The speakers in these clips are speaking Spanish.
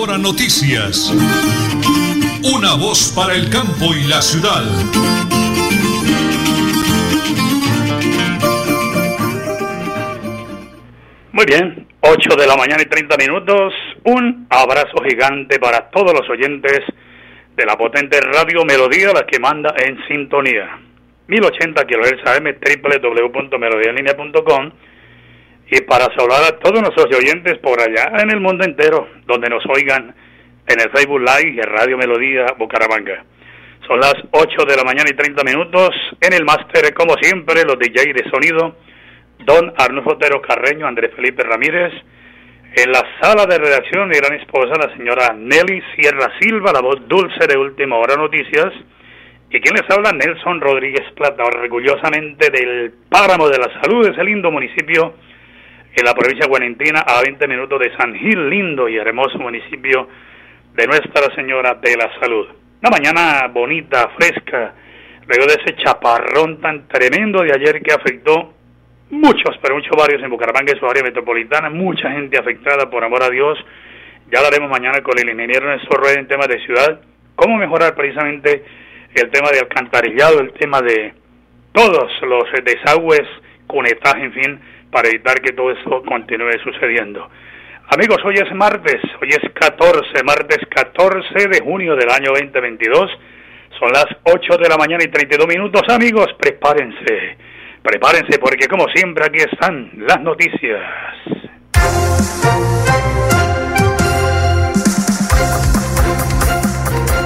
Hora Noticias. Una voz para el campo y la ciudad. Muy bien, 8 de la mañana y 30 minutos. Un abrazo gigante para todos los oyentes de la potente radio Melodía, la que manda en sintonía. 1080 kHz www.melodialinea.com y para saludar a todos nuestros oyentes por allá en el mundo entero, donde nos oigan en el Facebook Live y Radio Melodía Bucaramanga. Son las 8 de la mañana y 30 minutos. En el máster, como siempre, los DJ de sonido, Don Arnulfo Otero Carreño, Andrés Felipe Ramírez. En la sala de redacción, mi gran esposa, la señora Nelly Sierra Silva, la voz dulce de Última Hora Noticias. Y quien les habla, Nelson Rodríguez Plata, orgullosamente del Páramo de la Salud, ese lindo municipio en la provincia de Guarentina, a 20 minutos de San Gil, lindo y hermoso municipio de Nuestra Señora de la Salud. Una mañana bonita, fresca, luego de ese chaparrón tan tremendo de ayer que afectó muchos, pero muchos barrios en Bucaramanga y su área metropolitana, mucha gente afectada, por amor a Dios. Ya hablaremos mañana con el ingeniero Néstor Rueda en temas de ciudad, cómo mejorar precisamente el tema de alcantarillado, el tema de todos los desagües, cunetaje, en fin, para evitar que todo eso continúe sucediendo. Amigos, hoy es martes, hoy es 14, martes 14 de junio del año 2022. Son las 8 de la mañana y 32 minutos. Amigos, prepárense, prepárense porque como siempre aquí están las noticias.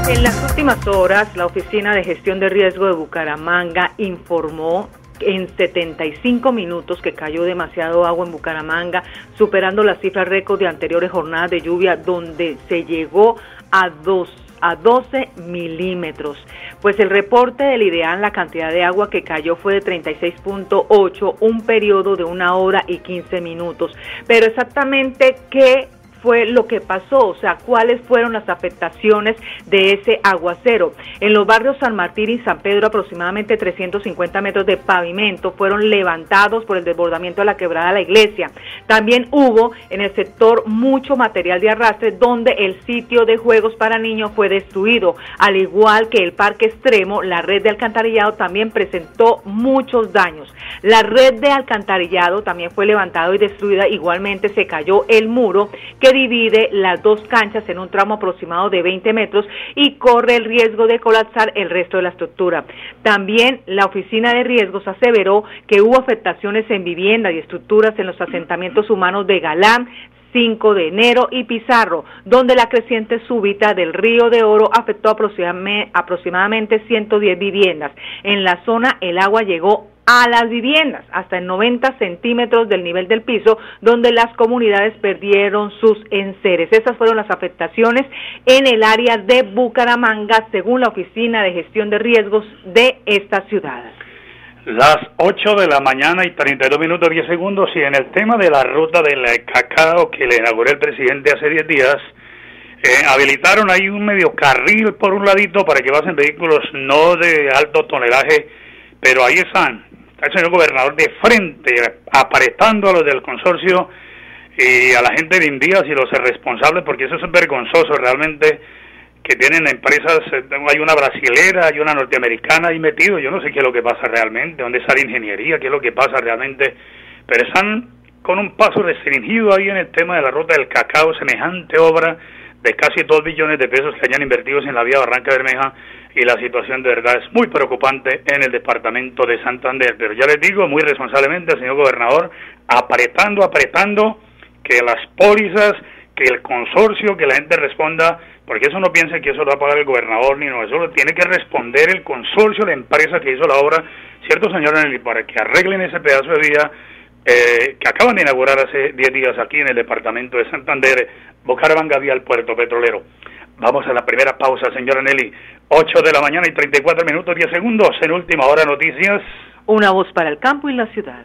En las últimas horas, la Oficina de Gestión de Riesgo de Bucaramanga informó en 75 minutos que cayó demasiado agua en Bucaramanga, superando las cifras récord de anteriores jornadas de lluvia donde se llegó a dos a 12 milímetros. Pues el reporte del IDEAN, la cantidad de agua que cayó fue de 36.8, un periodo de una hora y 15 minutos. Pero exactamente qué fue lo que pasó, o sea, cuáles fueron las afectaciones de ese aguacero. En los barrios San Martín y San Pedro, aproximadamente 350 metros de pavimento fueron levantados por el desbordamiento de la quebrada de la iglesia. También hubo en el sector mucho material de arrastre donde el sitio de juegos para niños fue destruido, al igual que el parque extremo, la red de alcantarillado también presentó muchos daños. La red de alcantarillado también fue levantada y destruida, igualmente se cayó el muro que divide las dos canchas en un tramo aproximado de 20 metros y corre el riesgo de colapsar el resto de la estructura. También la Oficina de Riesgos aseveró que hubo afectaciones en viviendas y estructuras en los asentamientos humanos de Galán, 5 de enero y Pizarro, donde la creciente súbita del río de Oro afectó aproximadamente 110 viviendas. En la zona el agua llegó a las viviendas hasta en 90 centímetros del nivel del piso, donde las comunidades perdieron sus enseres. Esas fueron las afectaciones en el área de Bucaramanga, según la Oficina de Gestión de Riesgos de esta ciudad. Las 8 de la mañana y 32 minutos 10 segundos y en el tema de la ruta del cacao que le inauguró el presidente hace 10 días, eh, habilitaron ahí un medio carril por un ladito para que pasen vehículos no de alto tonelaje, pero ahí están, el señor gobernador de frente, apretando a los del consorcio y a la gente de Indías y los responsables, porque eso es vergonzoso realmente que tienen empresas, eh, hay una brasilera, hay una norteamericana ahí metido, yo no sé qué es lo que pasa realmente, dónde la ingeniería, qué es lo que pasa realmente, pero están con un paso restringido ahí en el tema de la ruta del cacao, semejante obra de casi dos billones de pesos que hayan invertidos en la vía Barranca Bermeja y la situación de verdad es muy preocupante en el departamento de Santander. Pero ya les digo muy responsablemente al señor gobernador, apretando, apretando que las pólizas, que el consorcio, que la gente responda, porque eso no piensa que eso lo va a pagar el gobernador ni no, eso lo tiene que responder el consorcio, la empresa que hizo la obra, cierto señor para que arreglen ese pedazo de vía eh, que acaban de inaugurar hace 10 días aquí en el departamento de Santander, Bucaramanga vía el puerto petrolero. Vamos a la primera pausa, señora Nelly. 8 de la mañana y 34 minutos 10 segundos en última hora noticias. Una voz para el campo y la ciudad.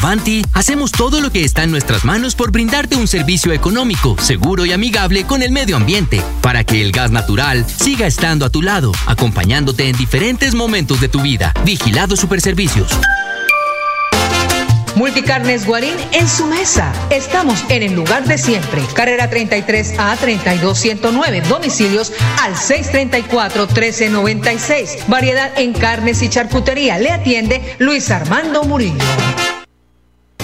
En Vanti hacemos todo lo que está en nuestras manos por brindarte un servicio económico, seguro y amigable con el medio ambiente, para que el gas natural siga estando a tu lado, acompañándote en diferentes momentos de tu vida. Vigilado Superservicios. Multicarnes Guarín en su mesa. Estamos en el lugar de siempre. Carrera 33 a 32109. Domicilios al 634 1396. Variedad en carnes y charcutería. Le atiende Luis Armando Murillo.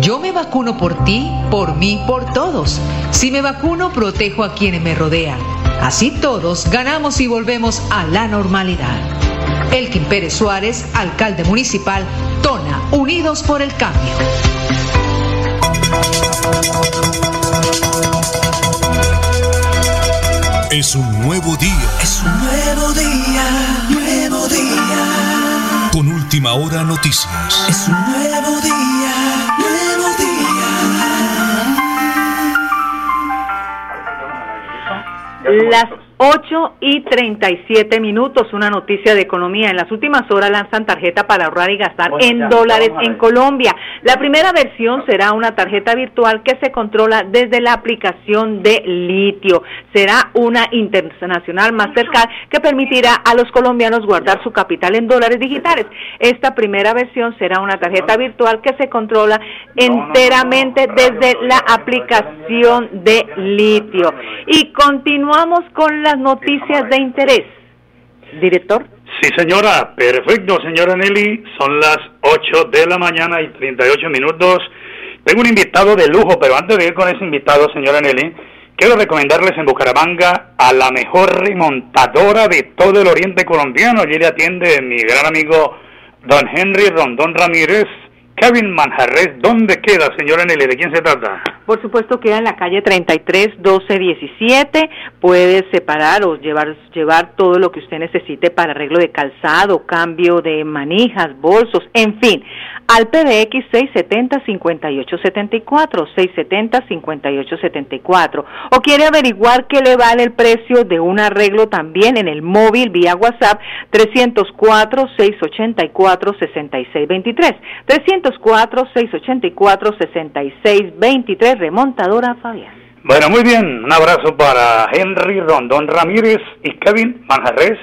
yo me vacuno por ti, por mí, por todos. Si me vacuno, protejo a quienes me rodean. Así todos ganamos y volvemos a la normalidad. Elkin Pérez Suárez, alcalde municipal, Tona, Unidos por el Cambio. Es un nuevo día. Es un nuevo día, nuevo día. Con última hora noticias. Es un nuevo día, Las 8 y 37 minutos, una noticia de economía. En las últimas horas lanzan tarjeta para ahorrar y gastar en dólares en Colombia. La primera versión será una tarjeta virtual que se controla desde la aplicación de litio. Será una internacional Mastercard que permitirá a los colombianos guardar su capital en dólares digitales. Esta primera versión será una tarjeta virtual que se controla enteramente desde la aplicación de litio. Y continuamos con las noticias de interés. Director. Sí, señora. Perfecto, señora Nelly. Son las 8 de la mañana y 38 minutos. Tengo un invitado de lujo, pero antes de ir con ese invitado, señora Nelly, quiero recomendarles en Bucaramanga a la mejor remontadora de todo el oriente colombiano. Allí le atiende mi gran amigo don Henry Rondón Ramírez. Kevin Manjarres, ¿dónde queda, señora Nelly? ¿De quién se trata? Por supuesto queda en la calle 33 12 17. Puede separar o llevar llevar todo lo que usted necesite para arreglo de calzado, cambio de manijas, bolsos, en fin. Al PBX 670 5874 670 5874 o quiere averiguar qué le vale el precio de un arreglo también en el móvil vía WhatsApp 304 684 6623 304 684 6623 remontadora Fabián. Bueno, muy bien. Un abrazo para Henry Rondón Ramírez y Kevin Manjarres,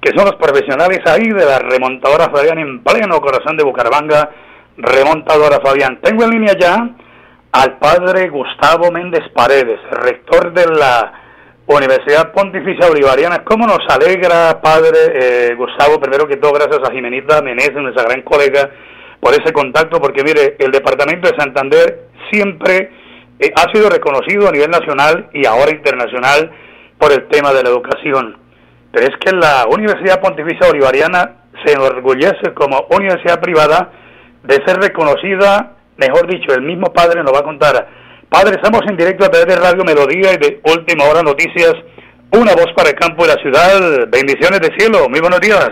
que son los profesionales ahí de la remontadora Fabián en pleno corazón de Bucaramanga. Remontadora Fabián. Tengo en línea ya al padre Gustavo Méndez Paredes, rector de la Universidad Pontificia Bolivariana. ¿Cómo nos alegra, padre eh, Gustavo? Primero que todo, gracias a Jimenita Meneses, nuestra gran colega, por ese contacto, porque mire, el departamento de Santander siempre eh, ha sido reconocido a nivel nacional y ahora internacional por el tema de la educación. Pero es que la Universidad Pontificia Bolivariana se enorgullece como universidad privada de ser reconocida, mejor dicho, el mismo padre nos va a contar. Padre, estamos en directo a través de Radio Melodía y de Última Hora Noticias, una voz para el campo de la ciudad. Bendiciones de cielo, muy buenos días.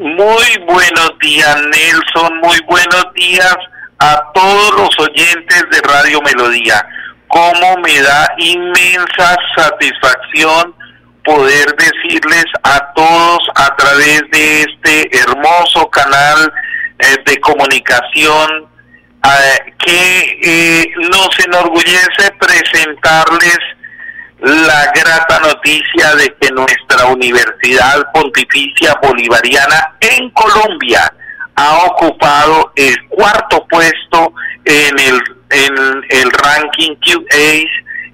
Muy buenos días, Nelson. Muy buenos días a todos los oyentes de Radio Melodía. Cómo me da inmensa satisfacción poder decirles a todos a través de este hermoso canal eh, de comunicación eh, que eh, nos enorgullece presentarles la grata noticia de que nuestra Universidad Pontificia Bolivariana en Colombia ha ocupado el cuarto puesto en el, en el ranking QA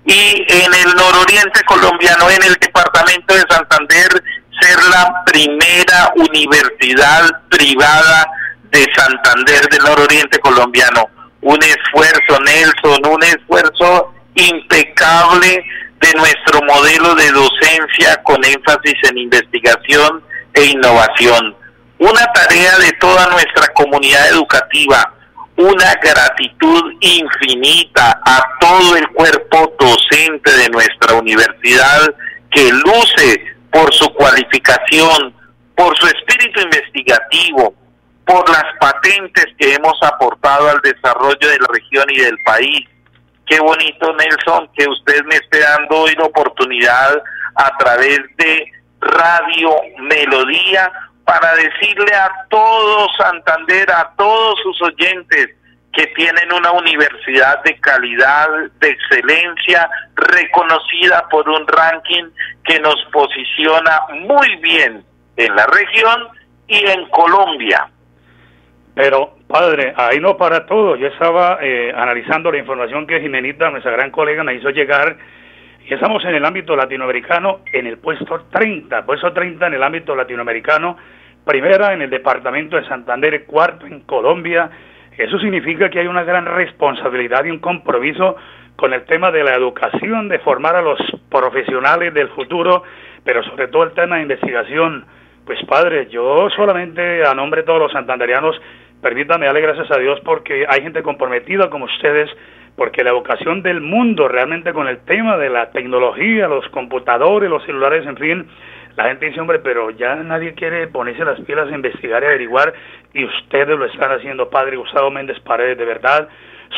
y en el nororiente colombiano, en el departamento de Santander, ser la primera universidad privada de Santander del nororiente colombiano. Un esfuerzo, Nelson, un esfuerzo impecable de nuestro modelo de docencia con énfasis en investigación e innovación. Una tarea de toda nuestra comunidad educativa, una gratitud infinita a todo el cuerpo docente de nuestra universidad que luce por su cualificación, por su espíritu investigativo, por las patentes que hemos aportado al desarrollo de la región y del país. Qué bonito, Nelson, que usted me esté dando hoy la oportunidad a través de Radio Melodía para decirle a todo Santander, a todos sus oyentes, que tienen una universidad de calidad, de excelencia, reconocida por un ranking que nos posiciona muy bien en la región y en Colombia. Pero, padre, ahí no para todo. Yo estaba eh, analizando la información que Jimenita, nuestra gran colega, me hizo llegar. Y estamos en el ámbito latinoamericano en el puesto 30, puesto 30 en el ámbito latinoamericano, primera en el departamento de Santander, cuarto en Colombia. Eso significa que hay una gran responsabilidad y un compromiso con el tema de la educación, de formar a los profesionales del futuro, pero sobre todo el tema de investigación. Pues padre, yo solamente a nombre de todos los santanderianos permítame darle gracias a Dios porque hay gente comprometida como ustedes, porque la educación del mundo realmente con el tema de la tecnología, los computadores, los celulares, en fin, la gente dice, hombre, pero ya nadie quiere ponerse las pilas a investigar y averiguar, y ustedes lo están haciendo, Padre Gustavo Méndez Paredes, de verdad,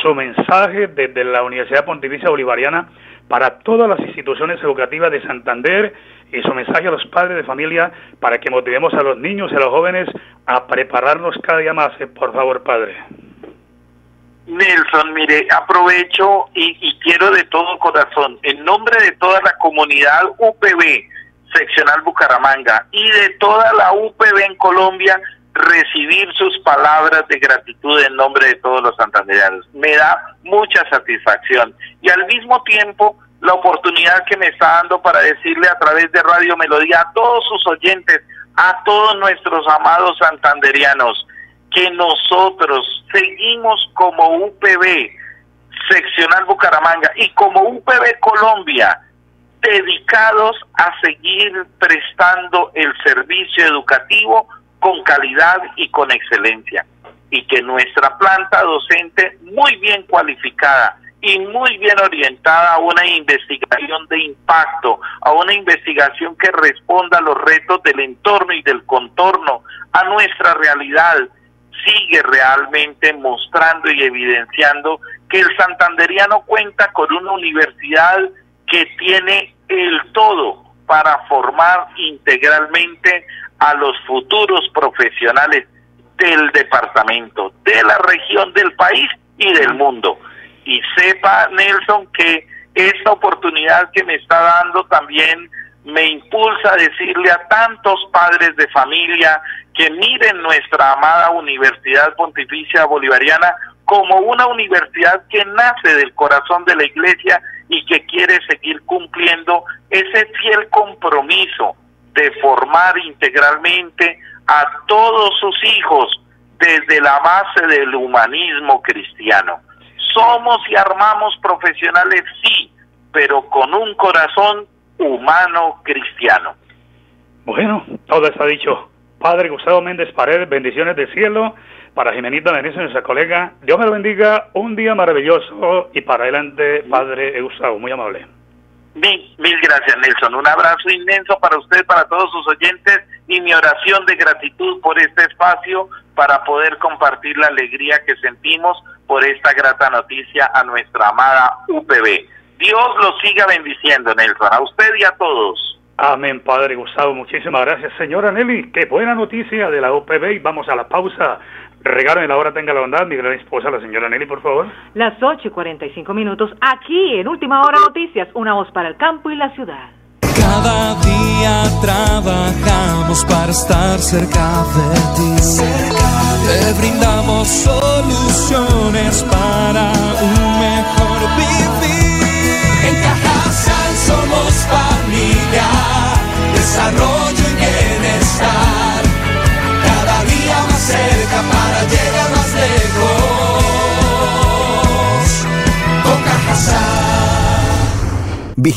su mensaje desde la Universidad Pontificia Bolivariana para todas las instituciones educativas de Santander y su mensaje a los padres de familia para que motivemos a los niños y a los jóvenes a prepararnos cada día más. Por favor, Padre. Nelson, mire, aprovecho y, y, quiero de todo corazón, en nombre de toda la comunidad UPB, seccional Bucaramanga, y de toda la UPB en Colombia, recibir sus palabras de gratitud en nombre de todos los santandereanos. Me da mucha satisfacción y al mismo tiempo la oportunidad que me está dando para decirle a través de Radio Melodía a todos sus oyentes, a todos nuestros amados santanderianos, que nosotros seguimos como UPB seccional Bucaramanga y como UPB Colombia dedicados a seguir prestando el servicio educativo con calidad y con excelencia. Y que nuestra planta docente muy bien cualificada y muy bien orientada a una investigación de impacto, a una investigación que responda a los retos del entorno y del contorno, a nuestra realidad, sigue realmente mostrando y evidenciando que el santanderiano cuenta con una universidad que tiene el todo para formar integralmente a los futuros profesionales del departamento, de la región, del país y del mundo. Y sepa, Nelson, que esta oportunidad que me está dando también me impulsa a decirle a tantos padres de familia que miren nuestra amada Universidad Pontificia Bolivariana como una universidad que nace del corazón de la iglesia y que quiere seguir cumpliendo ese fiel compromiso de formar integralmente a todos sus hijos desde la base del humanismo cristiano. Somos y armamos profesionales, sí, pero con un corazón humano cristiano. Bueno, todo está dicho. Padre Gustavo Méndez Paredes, bendiciones del cielo. Para Jimenita Benítez, nuestra colega, Dios me lo bendiga. Un día maravilloso y para adelante, Padre Gustavo, muy amable. Mil, mil gracias, Nelson. Un abrazo inmenso para usted, para todos sus oyentes y mi oración de gratitud por este espacio para poder compartir la alegría que sentimos por esta grata noticia a nuestra amada UPB. Dios los siga bendiciendo, Nelson, a usted y a todos. Amén, Padre Gustavo. Muchísimas gracias, señora Nelly. Qué buena noticia de la UPB y vamos a la pausa. Regalo en la hora tenga la bondad, mi gran esposa, la señora Nelly, por favor. Las 8 y 45 minutos, aquí en Última Hora Noticias, una voz para el campo y la ciudad. Cada día trabajamos para estar cerca de ti. Te brindamos soluciones para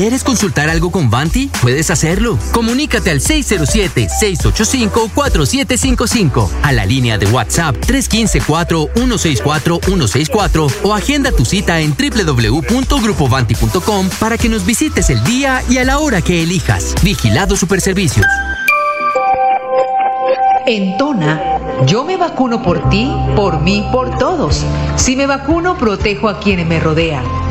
¿Quieres consultar algo con Banti? Puedes hacerlo. Comunícate al 607-685-4755, a la línea de WhatsApp 315-4164-164 o agenda tu cita en www.grupovanti.com para que nos visites el día y a la hora que elijas. Vigilado Superservicios. En Tona, yo me vacuno por ti, por mí, por todos. Si me vacuno, protejo a quienes me rodean.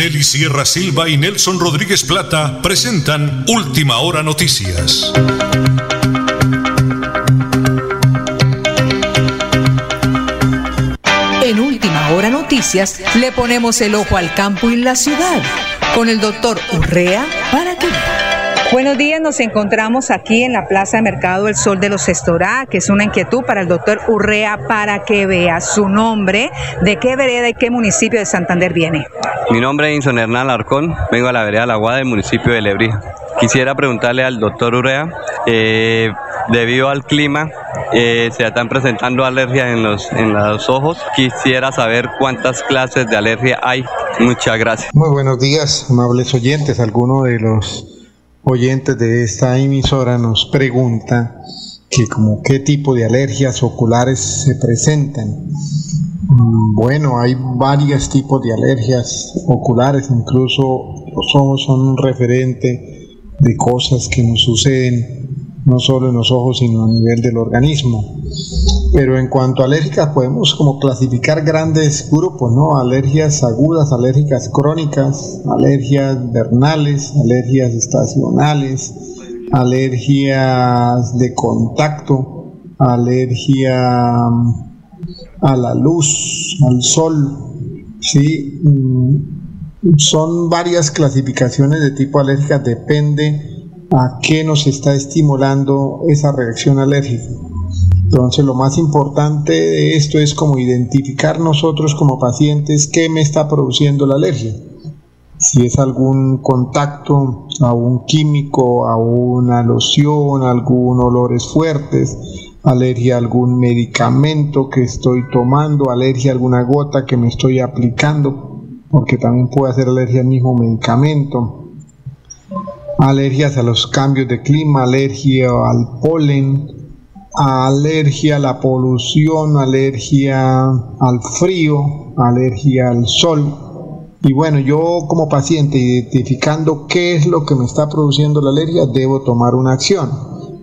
Nelly Sierra Silva y Nelson Rodríguez Plata presentan Última Hora Noticias. En Última Hora Noticias le ponemos el ojo al campo y la ciudad con el doctor Urrea para que. Buenos días, nos encontramos aquí en la Plaza de Mercado El Sol de los Estorá, que es una inquietud para el doctor Urrea para que vea su nombre, de qué vereda y qué municipio de Santander viene. Mi nombre es Inson Hernán Arcón, vengo a la vereda La Guada del municipio de Lebrija. Quisiera preguntarle al doctor Urrea, eh, debido al clima, eh, se están presentando alergias en los, en los ojos. Quisiera saber cuántas clases de alergia hay. Muchas gracias. Muy buenos días, amables oyentes. Alguno de los oyentes de esta emisora nos pregunta que como qué tipo de alergias oculares se presentan. Mm, Bueno, hay varios tipos de alergias oculares, incluso los ojos son un referente de cosas que nos suceden no solo en los ojos, sino a nivel del organismo. Pero en cuanto a alérgicas, podemos como clasificar grandes grupos, ¿no? Alergias agudas, alérgicas crónicas, alergias vernales, alergias estacionales, alergias de contacto, alergia mm, a la luz, al sol, ¿sí? Mm, Son varias clasificaciones de tipo alérgica, depende a qué nos está estimulando esa reacción alérgica. Entonces lo más importante de esto es como identificar nosotros como pacientes qué me está produciendo la alergia. Si es algún contacto a un químico, a una loción, algún olores fuertes, alergia a algún medicamento que estoy tomando, alergia a alguna gota que me estoy aplicando, porque también puede hacer alergia al mismo medicamento alergias a los cambios de clima, alergia al polen, alergia a la polución, alergia al frío, alergia al sol. Y bueno, yo como paciente identificando qué es lo que me está produciendo la alergia, debo tomar una acción,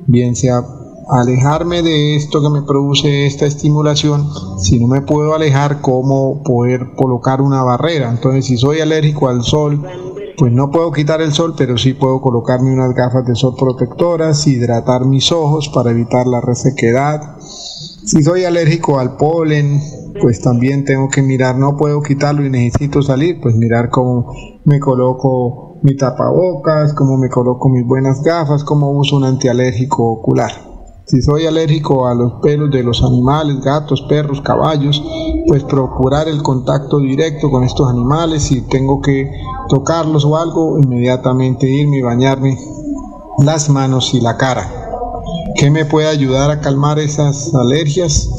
bien sea alejarme de esto que me produce esta estimulación, si no me puedo alejar, cómo poder colocar una barrera. Entonces, si soy alérgico al sol, pues no puedo quitar el sol, pero sí puedo colocarme unas gafas de sol protectoras, hidratar mis ojos para evitar la resequedad. Si soy alérgico al polen, pues también tengo que mirar, no puedo quitarlo y necesito salir, pues mirar cómo me coloco mi tapabocas, cómo me coloco mis buenas gafas, cómo uso un antialérgico ocular. Si soy alérgico a los pelos de los animales, gatos, perros, caballos, pues procurar el contacto directo con estos animales. Si tengo que tocarlos o algo, inmediatamente irme y bañarme las manos y la cara. ¿Qué me puede ayudar a calmar esas alergias?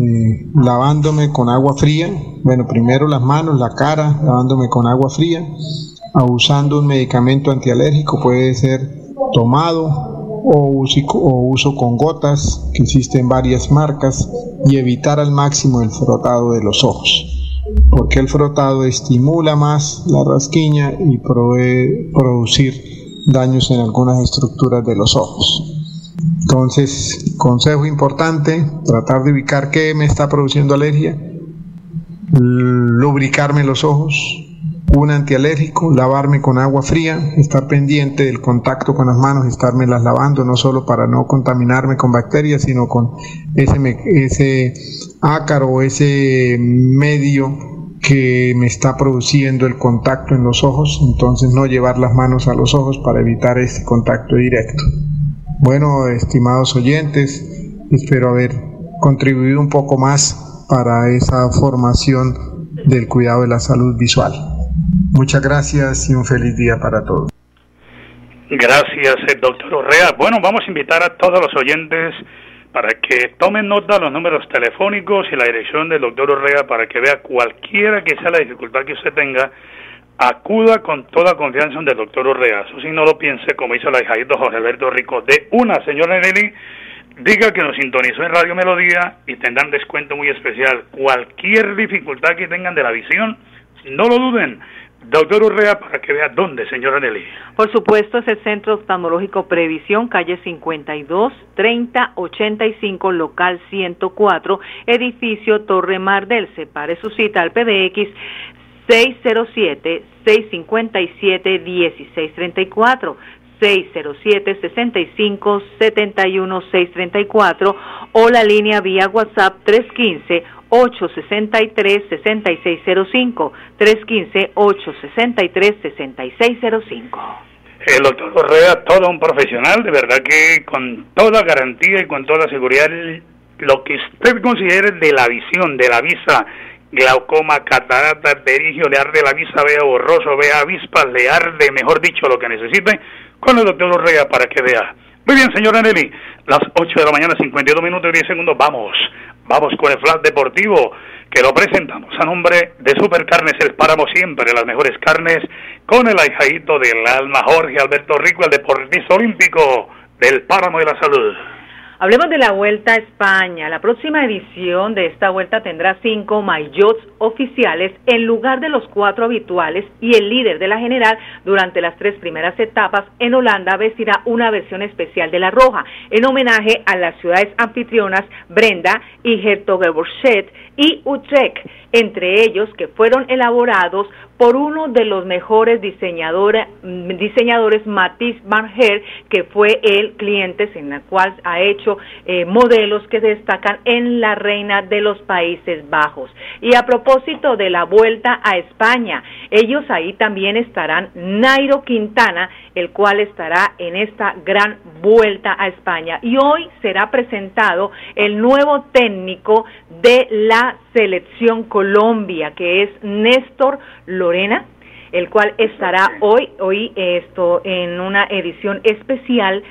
eh, lavándome con agua fría, bueno, primero las manos, la cara, lavándome con agua fría, usando un medicamento antialérgico, puede ser tomado o uso, con gotas, que existen varias marcas, y evitar al máximo el frotado de los ojos porque el frotado estimula más la rasquiña y puede producir daños en algunas estructuras de los ojos. Entonces, consejo importante, tratar de ubicar qué me está produciendo alergia, lubricarme los ojos, un antialérgico, lavarme con agua fría, estar pendiente del contacto con las manos, estarme las lavando, no solo para no contaminarme con bacterias, sino con ese, ese ácaro ese medio que me está produciendo el contacto en los ojos, entonces no llevar las manos a los ojos para evitar ese contacto directo. Bueno, estimados oyentes, espero haber contribuido un poco más para esa formación del cuidado de la salud visual. Muchas gracias y un feliz día para todos. Gracias, doctor Orrea. Bueno, vamos a invitar a todos los oyentes para que tomen nota los números telefónicos y la dirección del doctor Orrea para que vea cualquiera que sea la dificultad que usted tenga, acuda con toda confianza del doctor Orrea. Eso si no lo piense, como hizo la hijadito José Alberto Rico, de una señora Nelly, diga que nos sintonizó en Radio Melodía y tendrán descuento muy especial. Cualquier dificultad que tengan de la visión, no lo duden Doctor Urrea, para que vea dónde, señora Nelly. Por supuesto, es el Centro Oftalmológico Previsión, calle 52, 3085, local 104, edificio Torre Mardel. Separe su cita al PBX 607-657-1634. 607-65-71-634 o la línea vía WhatsApp 315 863-6605, 315-863-6605. El doctor Correa, todo un profesional, de verdad que con toda garantía y con toda seguridad, lo que usted considere de la visión, de la vista, glaucoma, catarata, perigio, le arde la vista, vea borroso, vea avispas, le arde, mejor dicho, lo que necesite, con el doctor Correa para que vea. Muy bien, señora Nelly, las 8 de la mañana, 52 minutos y 10 segundos, vamos Vamos con el flash deportivo que lo presentamos a nombre de Supercarnes El Páramo siempre, las mejores carnes, con el ahijadito del alma Jorge Alberto Rico, el deportista olímpico del Páramo de la Salud. Hablemos de la Vuelta a España. La próxima edición de esta vuelta tendrá cinco maillots oficiales en lugar de los cuatro habituales y el líder de la general durante las tres primeras etapas en Holanda vestirá una versión especial de la roja en homenaje a las ciudades anfitrionas Brenda y Hertogenboschet y Utrecht, entre ellos que fueron elaborados por uno de los mejores diseñadores, diseñadores Matisse Van que fue el cliente en el cual ha hecho eh, modelos que destacan en la reina de los Países Bajos. Y a propósito de la vuelta a España, ellos ahí también estarán Nairo Quintana, el cual estará en esta gran vuelta a España. Y hoy será presentado el nuevo técnico de la selección Colombia, que es Néstor Lorena, el cual estará hoy, hoy esto, en una edición especial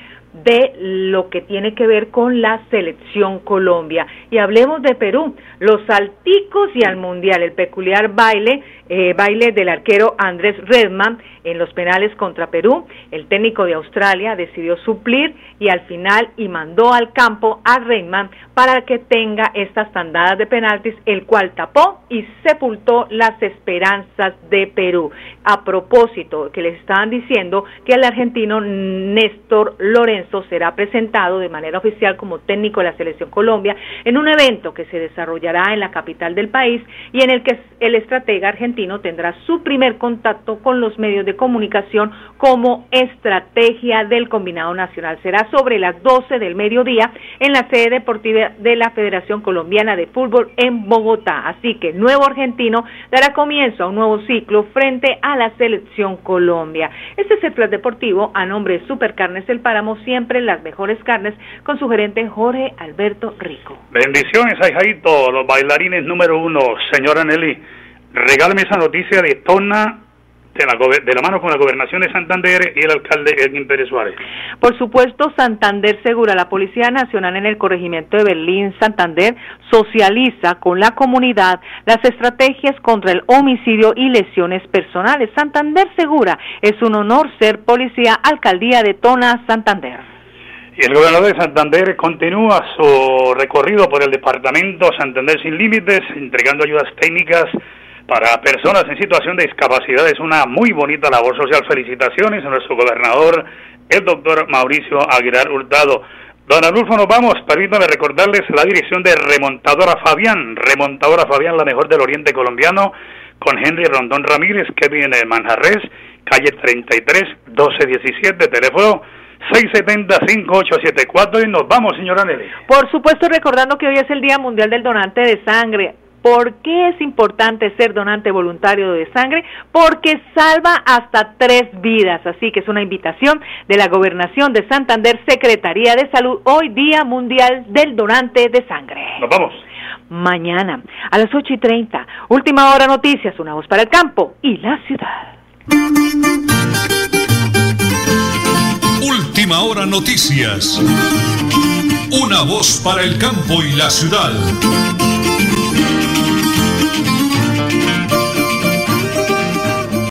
de lo que tiene que ver con la selección Colombia. Y hablemos de Perú, los salticos y al mundial, el peculiar baile, eh, baile del arquero Andrés Redman en los penales contra Perú. El técnico de Australia decidió suplir y al final y mandó al campo a Redman para que tenga estas tandadas de penaltis, el cual tapó y sepultó las esperanzas de Perú. A propósito, que les estaban diciendo que el argentino Néstor Lorenzo será presentado de manera oficial como técnico de la Selección Colombia en un evento que se desarrollará en la capital del país y en el que el estratega argentino tendrá su primer contacto con los medios de comunicación como estrategia del combinado nacional. Será sobre las 12 del mediodía en la sede deportiva de la Federación Colombiana de Fútbol en Bogotá. Así que nuevo argentino dará comienzo a un nuevo ciclo frente a la selección Colombia. Este es el plan deportivo a nombre de Supercarnes El Páramo, siempre las mejores carnes, con su gerente Jorge Alberto Rico. Bendiciones, Jaito, los bailarines número uno. Señora Nelly, regálame esa noticia de Tona de la, de la mano con la gobernación de Santander y el alcalde Edwin Pérez Suárez. Por supuesto, Santander Segura, la Policía Nacional en el corregimiento de Berlín, Santander, socializa con la comunidad las estrategias contra el homicidio y lesiones personales. Santander Segura, es un honor ser policía, alcaldía de Tona, Santander. Y el gobernador de Santander continúa su recorrido por el departamento Santander Sin Límites, entregando ayudas técnicas para personas en situación de discapacidad. Es una muy bonita labor social. Felicitaciones a nuestro gobernador, el doctor Mauricio Aguilar Hurtado. Don Anulfo, nos vamos. Permítanme recordarles la dirección de Remontadora Fabián. Remontadora Fabián, la mejor del oriente colombiano, con Henry Rondón Ramírez, que viene de Manjarres, calle 33, 1217, teléfono 670-5874 y nos vamos, señora Nelly. Por supuesto, recordando que hoy es el Día Mundial del Donante de Sangre. ¿Por qué es importante ser donante voluntario de sangre? Porque salva hasta tres vidas. Así que es una invitación de la Gobernación de Santander, Secretaría de Salud, hoy Día Mundial del Donante de Sangre. Nos vamos. Mañana a las 8 y 30, última hora noticias, una voz para el campo y la ciudad. Última hora noticias. Una voz para el campo y la ciudad.